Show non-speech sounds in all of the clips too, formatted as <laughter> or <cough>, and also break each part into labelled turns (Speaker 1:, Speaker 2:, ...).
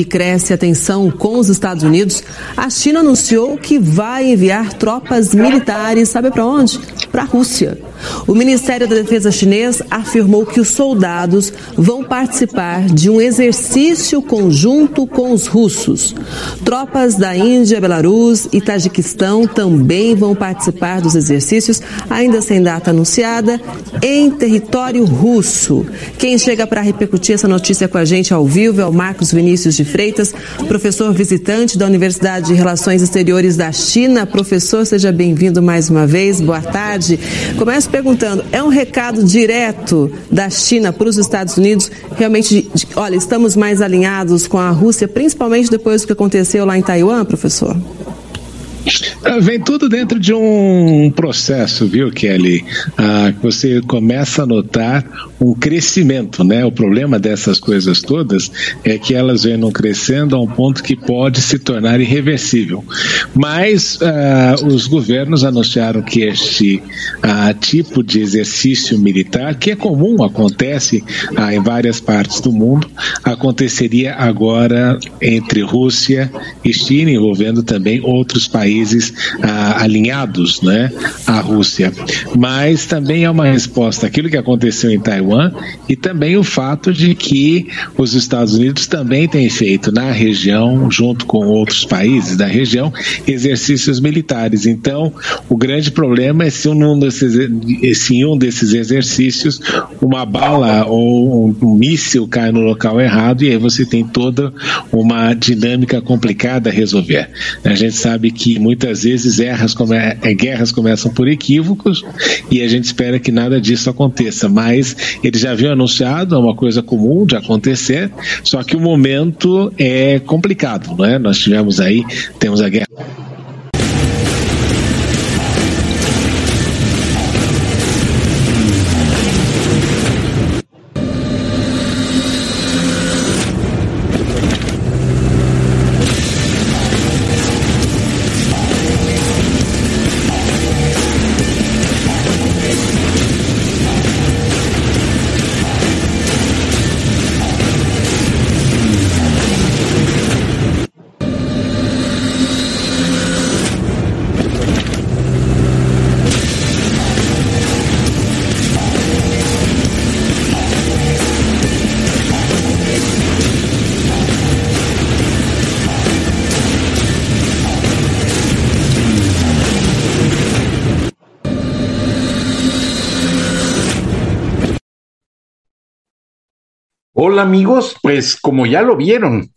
Speaker 1: Que cresce a tensão com os Estados Unidos, a China anunciou que vai enviar tropas militares, sabe para onde? Para a Rússia. O Ministério da Defesa chinês afirmou que os soldados vão participar de um exercício conjunto com os russos. Tropas da Índia, Belarus e Tajiquistão também vão participar dos exercícios, ainda sem data anunciada, em território russo. Quem chega para repercutir essa notícia com a gente ao vivo é o Marcos Vinícius de Freitas, professor visitante da Universidade de Relações Exteriores da China. Professor, seja bem-vindo mais uma vez. Boa tarde. Começo perguntando: é um recado direto da China para os Estados Unidos? Realmente, de, olha, estamos mais alinhados com a Rússia, principalmente depois do que aconteceu lá em Taiwan, professor?
Speaker 2: Ah, vem tudo dentro de um processo, viu, Kelly? Ah, você começa a notar um crescimento, né? O problema dessas coisas todas é que elas vêm crescendo a um ponto que pode se tornar irreversível. Mas ah, os governos anunciaram que este ah, tipo de exercício militar, que é comum, acontece ah, em várias partes do mundo, aconteceria agora entre Rússia e China, envolvendo também outros países ah, alinhados, né, à Rússia. Mas também é uma resposta àquilo que aconteceu em Taiwan e também o fato de que os Estados Unidos também têm feito na região, junto com outros países da região, exercícios militares. Então, o grande problema é se um desses, se em um desses exercícios uma bala ou um míssil cai no local errado e aí você tem toda uma dinâmica complicada a resolver. A gente sabe que muitas vezes erras come, guerras começam por equívocos e a gente espera que nada disso aconteça, mas eles já haviam anunciado, é uma coisa comum de acontecer, só que o momento é complicado, não é? Nós tivemos aí, temos a guerra
Speaker 3: Hola amigos, pues como ya lo vieron,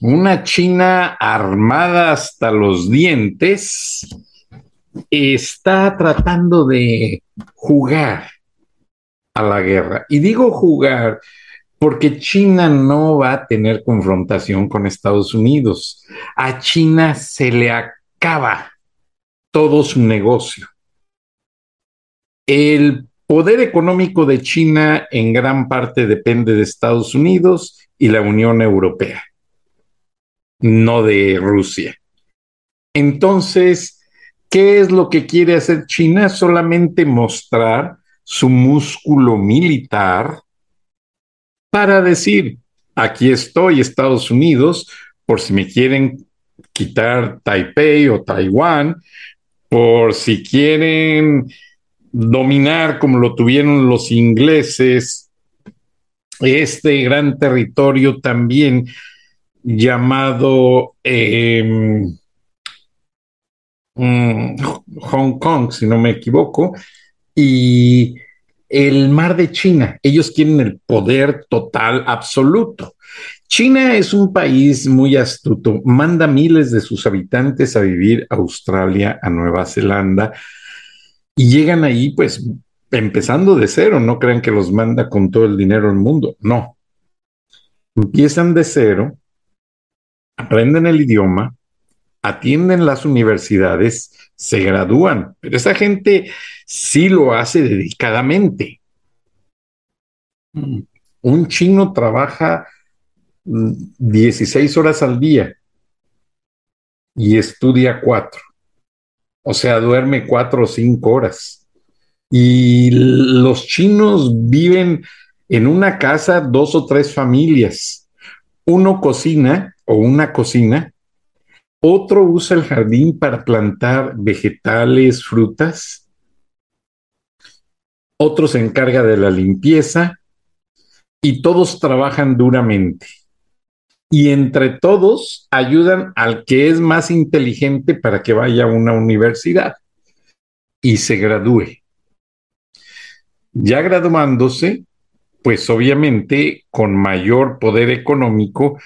Speaker 3: una China armada hasta los dientes está tratando de jugar a la guerra. Y digo jugar porque China no va a tener confrontación con Estados Unidos. A China se le acaba todo su negocio. El poder económico de China en gran parte depende de Estados Unidos y la Unión Europea, no de Rusia. Entonces, ¿qué es lo que quiere hacer China? Solamente mostrar su músculo militar para decir, aquí estoy, Estados Unidos, por si me quieren quitar Taipei o Taiwán, por si quieren dominar como lo tuvieron los ingleses este gran territorio también llamado eh, Hong Kong, si no me equivoco, y el mar de China. Ellos quieren el poder total absoluto. China es un país muy astuto, manda miles de sus habitantes a vivir a Australia, a Nueva Zelanda, y llegan ahí pues empezando de cero, no crean que los manda con todo el dinero del mundo, no. Empiezan de cero, aprenden el idioma, atienden las universidades, se gradúan, pero esa gente sí lo hace dedicadamente. Un chino trabaja 16 horas al día y estudia cuatro. O sea, duerme cuatro o cinco horas. Y los chinos viven en una casa dos o tres familias. Uno cocina o una cocina, otro usa el jardín para plantar vegetales, frutas, otro se encarga de la limpieza y todos trabajan duramente y entre todos ayudan al que es más inteligente para que vaya a una universidad y se gradúe. Ya graduándose, pues obviamente con mayor poder económico,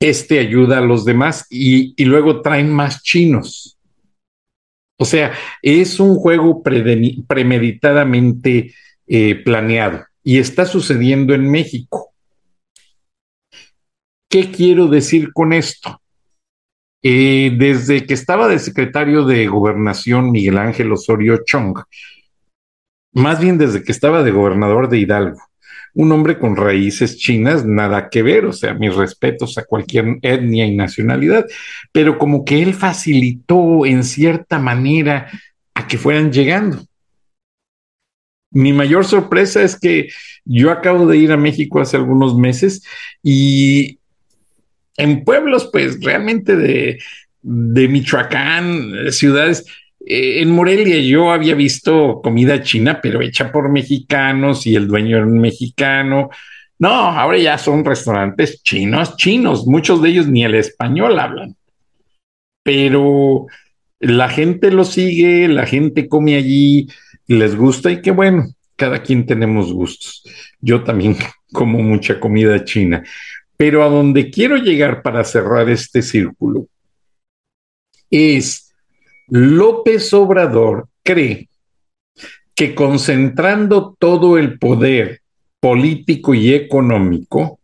Speaker 3: este ayuda a los demás y, luego traen más chinos. O sea, es un juego premeditadamente eh, planeado y está sucediendo en México. ¿Qué quiero decir con esto? Eh, desde que estaba de secretario de gobernación Miguel Ángel Osorio Chong, más bien desde que estaba de gobernador de Hidalgo, un hombre con raíces chinas, nada que ver, o sea, mis respetos a cualquier etnia y nacionalidad, pero como que él facilitó en cierta manera a que fueran llegando. Mi mayor sorpresa es que yo acabo de ir a México hace algunos meses y en pueblos, pues realmente de, Michoacán, ciudades, eh, en Morelia yo había visto comida china, pero hecha por mexicanos y el dueño era un mexicano. No, ahora ya son restaurantes chinos, chinos, muchos de ellos ni el español hablan. Pero la gente lo sigue, la gente come allí, les gusta y qué bueno, cada quien tenemos gustos. Yo también <laughs> como mucha comida china. Pero a donde quiero llegar para cerrar este círculo es López Obrador cree que concentrando todo el poder político y económico,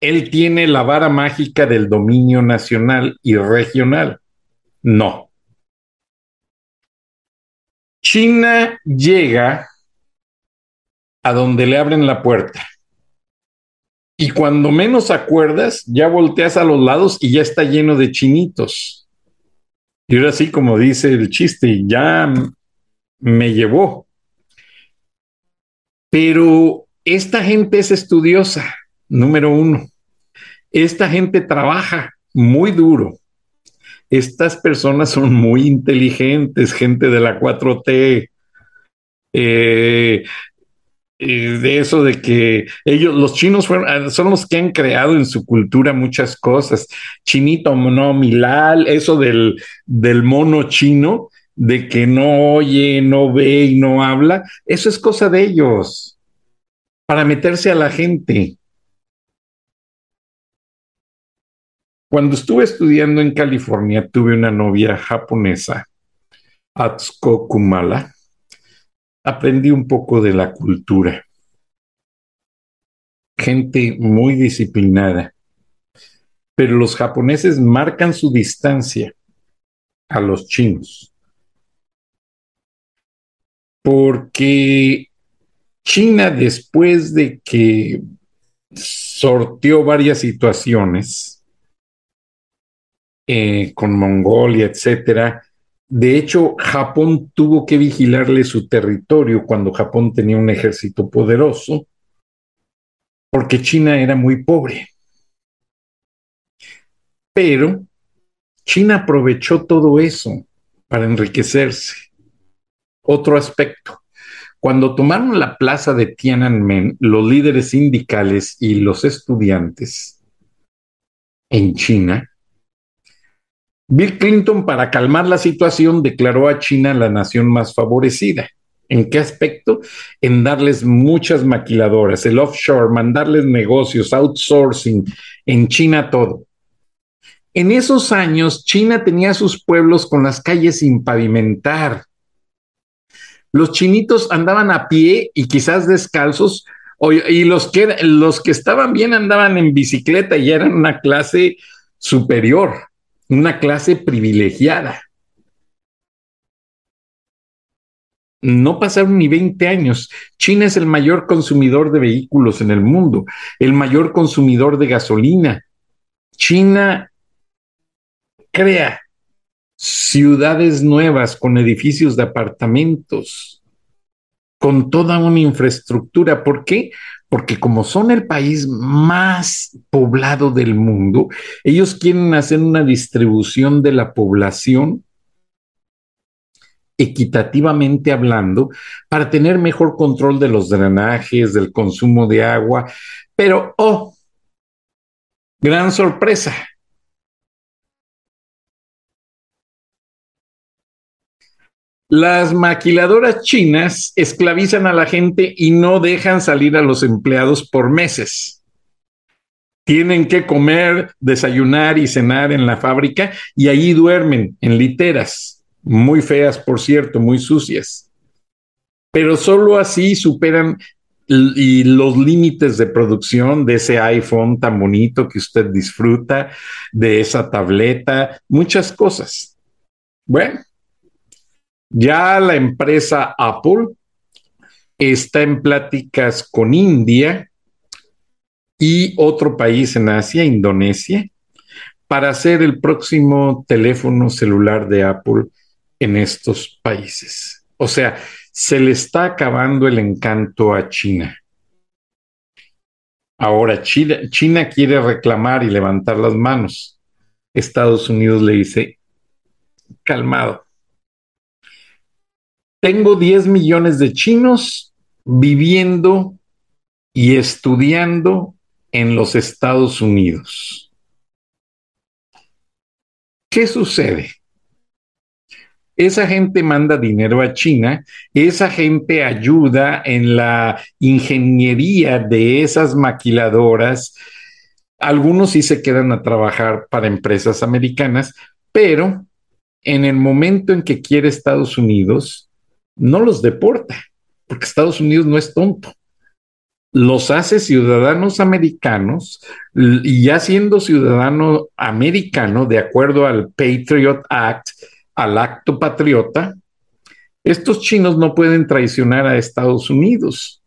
Speaker 3: él tiene la vara mágica del dominio nacional y regional. No. China llega a donde le abren la puerta y cuando menos acuerdas, ya volteas a los lados y ya está lleno de chinitos. Y ahora sí, como dice el chiste, ya me llevó. Pero esta gente es estudiosa, número uno. Esta gente trabaja muy duro. Estas personas son muy inteligentes, gente de la 4T. Eh, de eso de que ellos, los chinos ah, son los que han creado en su cultura muchas cosas. Chinito, no, Milal, eso del, del mono chino, de que no oye, no ve y no habla, eso es cosa de ellos, para meterse a la gente. Cuando estuve estudiando en California, tuve una novia japonesa, Atsuko Kumala, aprendí un poco de la cultura. Gente muy disciplinada. Pero los japoneses marcan su distancia a los chinos. Porque China, después de que sorteó varias situaciones eh, con Mongolia, etcétera, de hecho, Japón tuvo que vigilarle su territorio cuando Japón tenía un ejército poderoso, porque China era muy pobre. Pero China aprovechó todo eso para enriquecerse. Otro aspecto. Cuando tomaron la plaza de Tiananmen, los líderes sindicales y los estudiantes en China Bill Clinton, para calmar la situación, declaró a China la nación más favorecida. ¿En qué aspecto? En darles muchas maquiladoras, el offshore, mandarles negocios, outsourcing, en China todo. En esos años, China tenía sus pueblos con las calles sin pavimentar. Los chinitos andaban a pie y quizás descalzos, y los que, los que estaban bien andaban en bicicleta y eran una clase superior, una clase privilegiada. No pasaron ni 20 años. China es el mayor consumidor de vehículos en el mundo, el mayor consumidor de gasolina. China crea ciudades nuevas con edificios de apartamentos, con toda una infraestructura. ¿Por qué? Porque como son el país más poblado del mundo, ellos quieren hacer una distribución de la población equitativamente hablando, para tener mejor control de los drenajes, del consumo de agua. Pero, oh, gran sorpresa. Las maquiladoras chinas esclavizan a la gente y no dejan salir a los empleados por meses. Tienen que comer, desayunar y cenar en la fábrica y allí duermen en literas muy feas, por cierto, muy sucias. Pero solo así superan los límites de producción de ese iPhone tan bonito que usted disfruta, de esa tableta, muchas cosas. Bueno, ya la empresa Apple está en pláticas con India y otro país en Asia, Indonesia, para hacer el próximo teléfono celular de Apple en estos países. O sea, se le está acabando el encanto a China. Ahora China, quiere reclamar y levantar las manos. Estados Unidos le dice, calmado. Tengo 10 millones de chinos viviendo y estudiando en los Estados Unidos. ¿Qué sucede? Esa gente manda dinero a China, esa gente ayuda en la ingeniería de esas maquiladoras. Algunos sí se quedan a trabajar para empresas americanas, pero en el momento en que quiere Estados Unidos, no los deporta, porque Estados Unidos no es tonto. Los hace ciudadanos americanos y ya siendo ciudadano americano, de acuerdo al Patriot Act, al acto patriota, estos chinos no pueden traicionar a Estados Unidos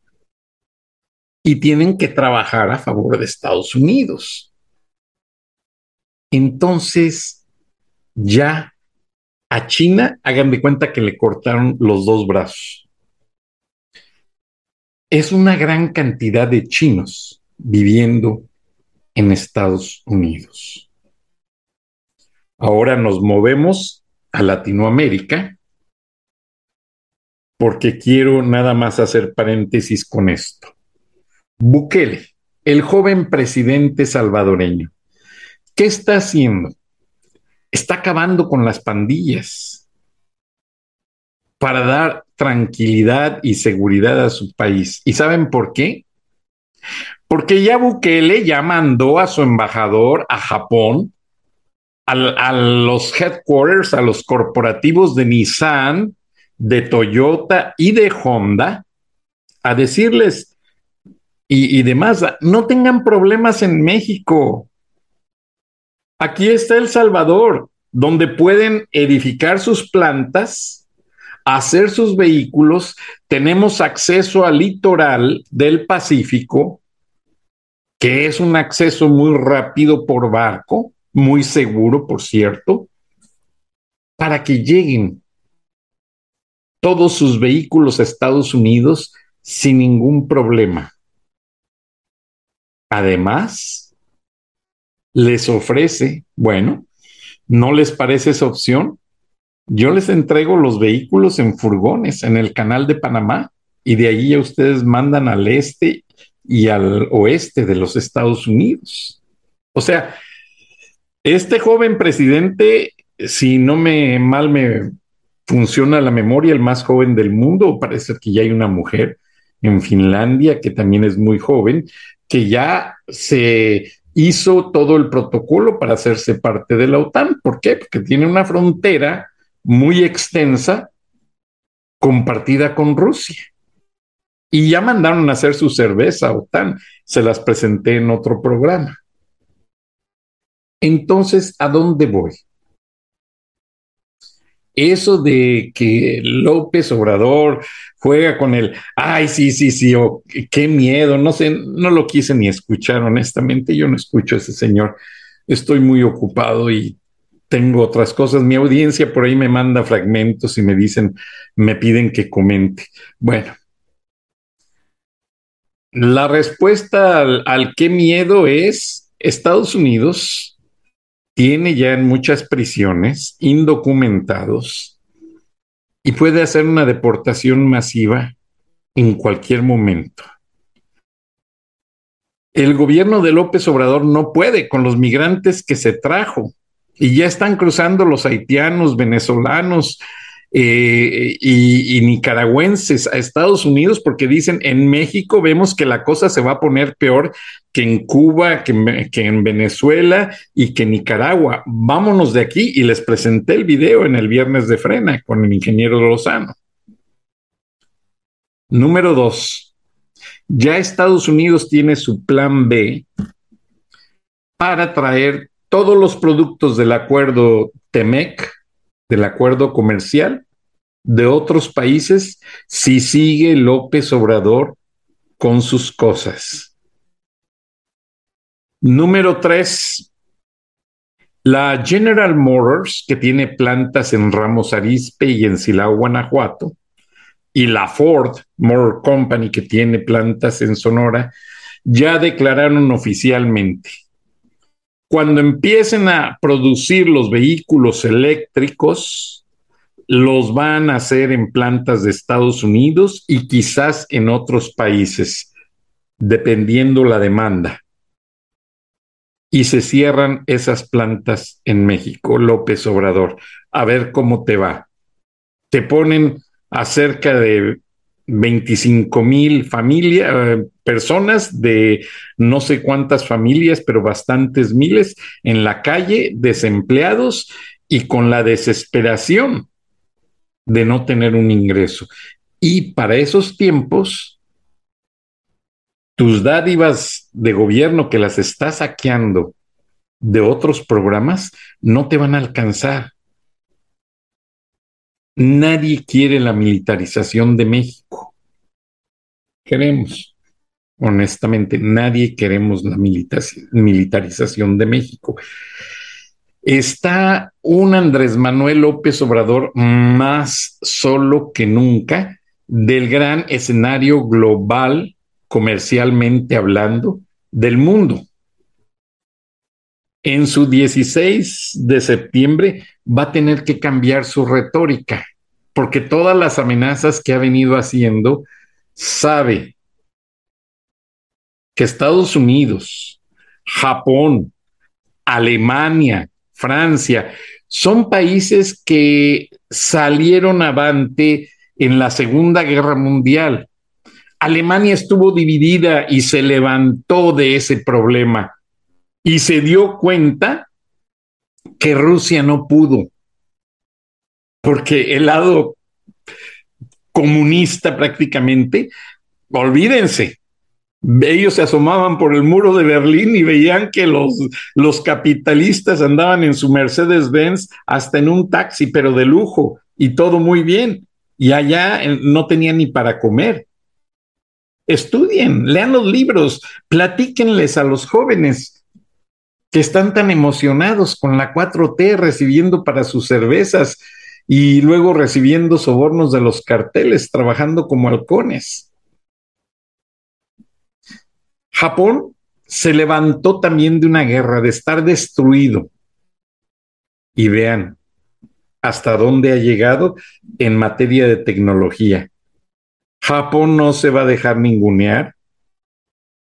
Speaker 3: y tienen que trabajar a favor de Estados Unidos. Entonces, ya a China, hagan de cuenta que le cortaron los dos brazos. Es una gran cantidad de chinos viviendo en Estados Unidos. Ahora nos movemos a Latinoamérica, porque quiero nada más hacer paréntesis con esto. Bukele, el joven presidente salvadoreño, ¿qué está haciendo? Está acabando con las pandillas para dar tranquilidad y seguridad a su país. ¿Y saben por qué? Porque ya Bukele ya mandó a su embajador a Japón a los headquarters, a los corporativos de Nissan, de Toyota y de Honda, a decirles y, y demás, no tengan problemas en México. Aquí está El Salvador, donde pueden edificar sus plantas, hacer sus vehículos, tenemos acceso al litoral del Pacífico, que es un acceso muy rápido por barco, muy seguro, por cierto, para que lleguen todos sus vehículos a Estados Unidos sin ningún problema. Además, les ofrece, bueno, ¿no les parece esa opción? Yo les entrego los vehículos en furgones en el canal de Panamá y de ahí ya ustedes mandan al este y al oeste de los Estados Unidos. O sea, este joven presidente si no me mal me funciona la memoria, el más joven del mundo, parece que ya hay una mujer en Finlandia que también es muy joven, que ya se hizo todo el protocolo para hacerse parte de la OTAN. ¿Por qué? Porque tiene una frontera muy extensa compartida con Rusia. Y ya mandaron a hacer su cerveza OTAN. Se las presenté en otro programa. Entonces, ¿a dónde voy? Eso de que López Obrador juega con el, ay, sí, sí, sí, o qué miedo, no sé, no lo quise ni escuchar, honestamente, yo no escucho a ese señor, estoy muy ocupado y tengo otras cosas. Mi audiencia por ahí me manda fragmentos y me dicen, me piden que comente. Bueno, la respuesta al, al qué miedo es Estados Unidos tiene ya en muchas prisiones indocumentados y puede hacer una deportación masiva en cualquier momento. El gobierno de López Obrador no puede con los migrantes que se trajo y ya están cruzando los haitianos, venezolanos, eh, y, nicaragüenses a Estados Unidos porque dicen en México vemos que la cosa se va a poner peor que en Cuba, que, que en Venezuela y que en Nicaragua. Vámonos de aquí y les presenté el video en el viernes de frena con el ingeniero Lozano. Número dos, ya Estados Unidos tiene su plan B para traer todos los productos del acuerdo TEMEC del acuerdo comercial de otros países si sigue López Obrador con sus cosas. Número tres, la General Motors, que tiene plantas en Ramos Arizpe y en Silao, Guanajuato, y la Ford Motor Company, que tiene plantas en Sonora, ya declararon oficialmente cuando empiecen a producir los vehículos eléctricos, los van a hacer en plantas de Estados Unidos y quizás en otros países, dependiendo la demanda. Y se cierran esas plantas en México, López Obrador. A ver cómo te va. Te ponen a cerca de 25 mil familias, eh, personas de no sé cuántas familias, pero bastantes miles en la calle, desempleados y con la desesperación de no tener un ingreso. Y para esos tiempos, tus dádivas de gobierno que las estás saqueando de otros programas no te van a alcanzar. Nadie quiere la militarización de México. Queremos, honestamente, nadie queremos la militarización de México. Está un Andrés Manuel López Obrador más solo que nunca del gran escenario global, comercialmente hablando, del mundo. En su 16 de septiembre va a tener que cambiar su retórica, porque todas las amenazas que ha venido haciendo, sabe que Estados Unidos, Japón, Alemania, Francia, son países que salieron avante en la Segunda Guerra Mundial. Alemania estuvo dividida y se levantó de ese problema y se dio cuenta que Rusia no pudo, porque el lado comunista prácticamente, olvídense, ellos se asomaban por el muro de Berlín y veían que los, los capitalistas andaban en su Mercedes-Benz hasta en un taxi, pero de lujo, y todo muy bien. Y allá no tenían ni para comer. Estudien, lean los libros, platíquenles a los jóvenes que están tan emocionados con la 4T recibiendo para sus cervezas y luego recibiendo sobornos de los carteles, trabajando como halcones. Japón se levantó también de una guerra, de estar destruido. Y vean hasta dónde ha llegado en materia de tecnología. Japón no se va a dejar ningunear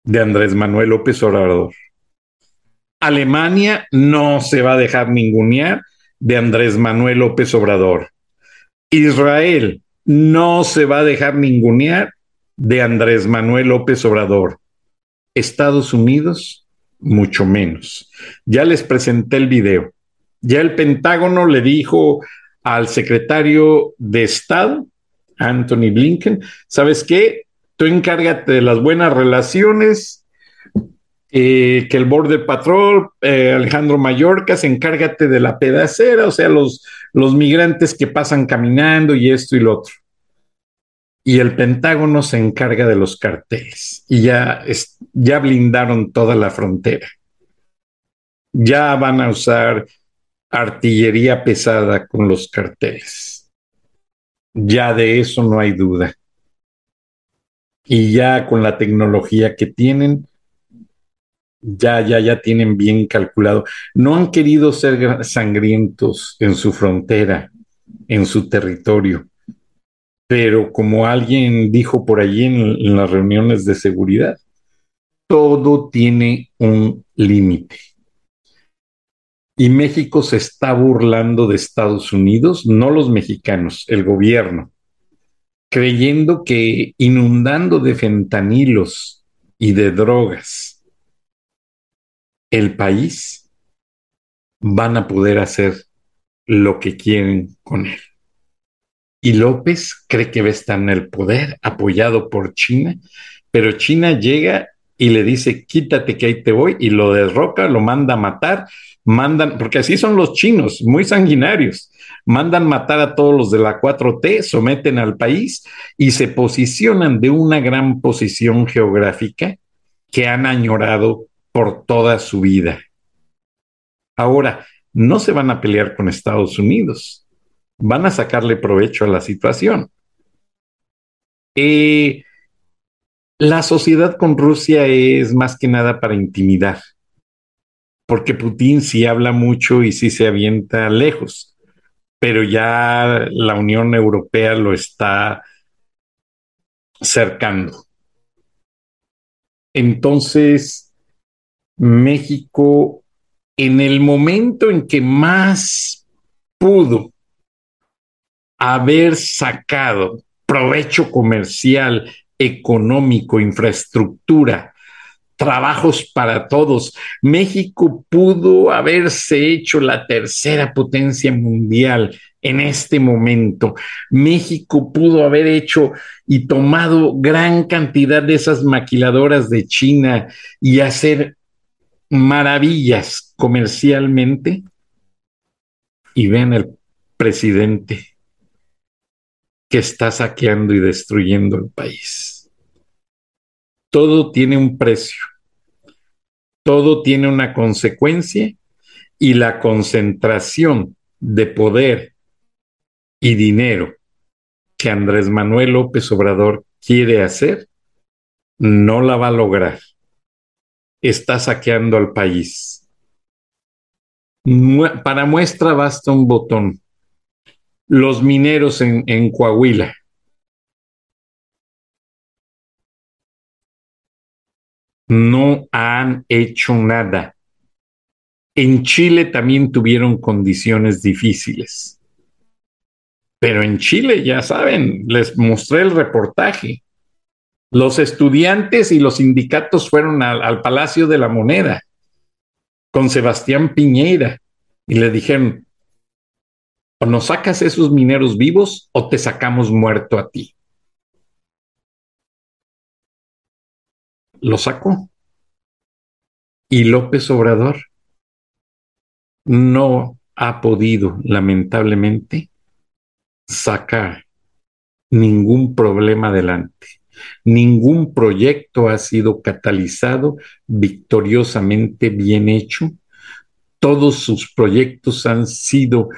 Speaker 3: de Andrés Manuel López Obrador. Alemania no se va a dejar ningunear de Andrés Manuel López Obrador. Israel no se va a dejar ningunear de Andrés Manuel López Obrador. Estados Unidos, mucho menos. Ya les presenté el video. Ya el Pentágono le dijo al secretario de Estado, Anthony Blinken, ¿sabes qué? Tú encárgate de las buenas relaciones, eh, que el Border Patrol, eh, Alejandro Mallorca, encárgate de la pedacera, o sea, los, los migrantes que pasan caminando y esto y lo otro. Y el Pentágono se encarga de los carteles y ya, ya blindaron toda la frontera. Ya van a usar artillería pesada con los carteles. Ya de eso no hay duda. Y ya con la tecnología que tienen, ya, ya, ya tienen bien calculado. No han querido ser sangrientos en su frontera, en su territorio. Pero como alguien dijo por allí en, en las reuniones de seguridad, todo tiene un límite. Y México se está burlando de Estados Unidos, no los mexicanos, el gobierno, creyendo que inundando de fentanilos y de drogas el país, van a poder hacer lo que quieren con él. Y López cree que va a estar en el poder, apoyado por China, pero China llega y le dice, quítate que ahí te voy, y lo derroca, lo manda a matar, mandan, porque así son los chinos, muy sanguinarios, mandan matar a todos los de la 4T, someten al país y se posicionan de una gran posición geográfica que han añorado por toda su vida. Ahora, no se van a pelear con Estados Unidos, van a sacarle provecho a la situación. Eh, la sociedad con Rusia es más que nada para intimidar, porque Putin sí habla mucho y sí se avienta lejos, pero ya la Unión Europea lo está cercando. Entonces, México, en el momento en que más pudo haber sacado provecho comercial económico, infraestructura, trabajos para todos. México pudo haberse hecho la tercera potencia mundial en este momento. México pudo haber hecho y tomado gran cantidad de esas maquiladoras de China y hacer maravillas comercialmente. Y ven el presidente que está saqueando y destruyendo el país. Todo tiene un precio, todo tiene una consecuencia y la concentración de poder y dinero que Andrés Manuel López Obrador quiere hacer, no la va a lograr. Está saqueando al país. Para muestra basta un botón los mineros en, en Coahuila. No han hecho nada. En Chile también tuvieron condiciones difíciles. Pero en Chile, ya saben, les mostré el reportaje. Los estudiantes y los sindicatos fueron al, al Palacio de la Moneda con Sebastián Piñeira y le dijeron, o nos sacas esos mineros vivos o te sacamos muerto a ti. Lo sacó. Y López Obrador no ha podido, lamentablemente, sacar ningún problema adelante. Ningún proyecto ha sido catalizado victoriosamente bien hecho. Todos sus proyectos han sido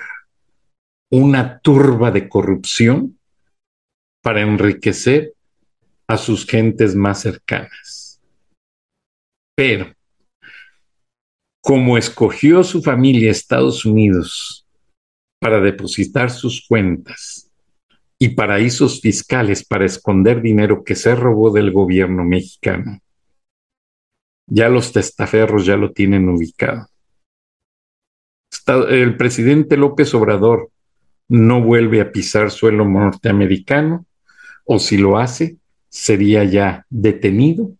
Speaker 3: una turba de corrupción para enriquecer a sus gentes más cercanas. Pero, como escogió su familia Estados Unidos para depositar sus cuentas y paraísos fiscales para esconder dinero que se robó del gobierno mexicano, ya los testaferros ya lo tienen ubicado. El presidente López Obrador no vuelve a pisar suelo norteamericano, o si lo hace, sería ya detenido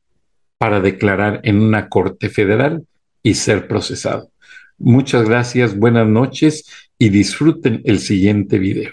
Speaker 3: para declarar en una corte federal y ser procesado. Muchas gracias, buenas noches y disfruten el siguiente video.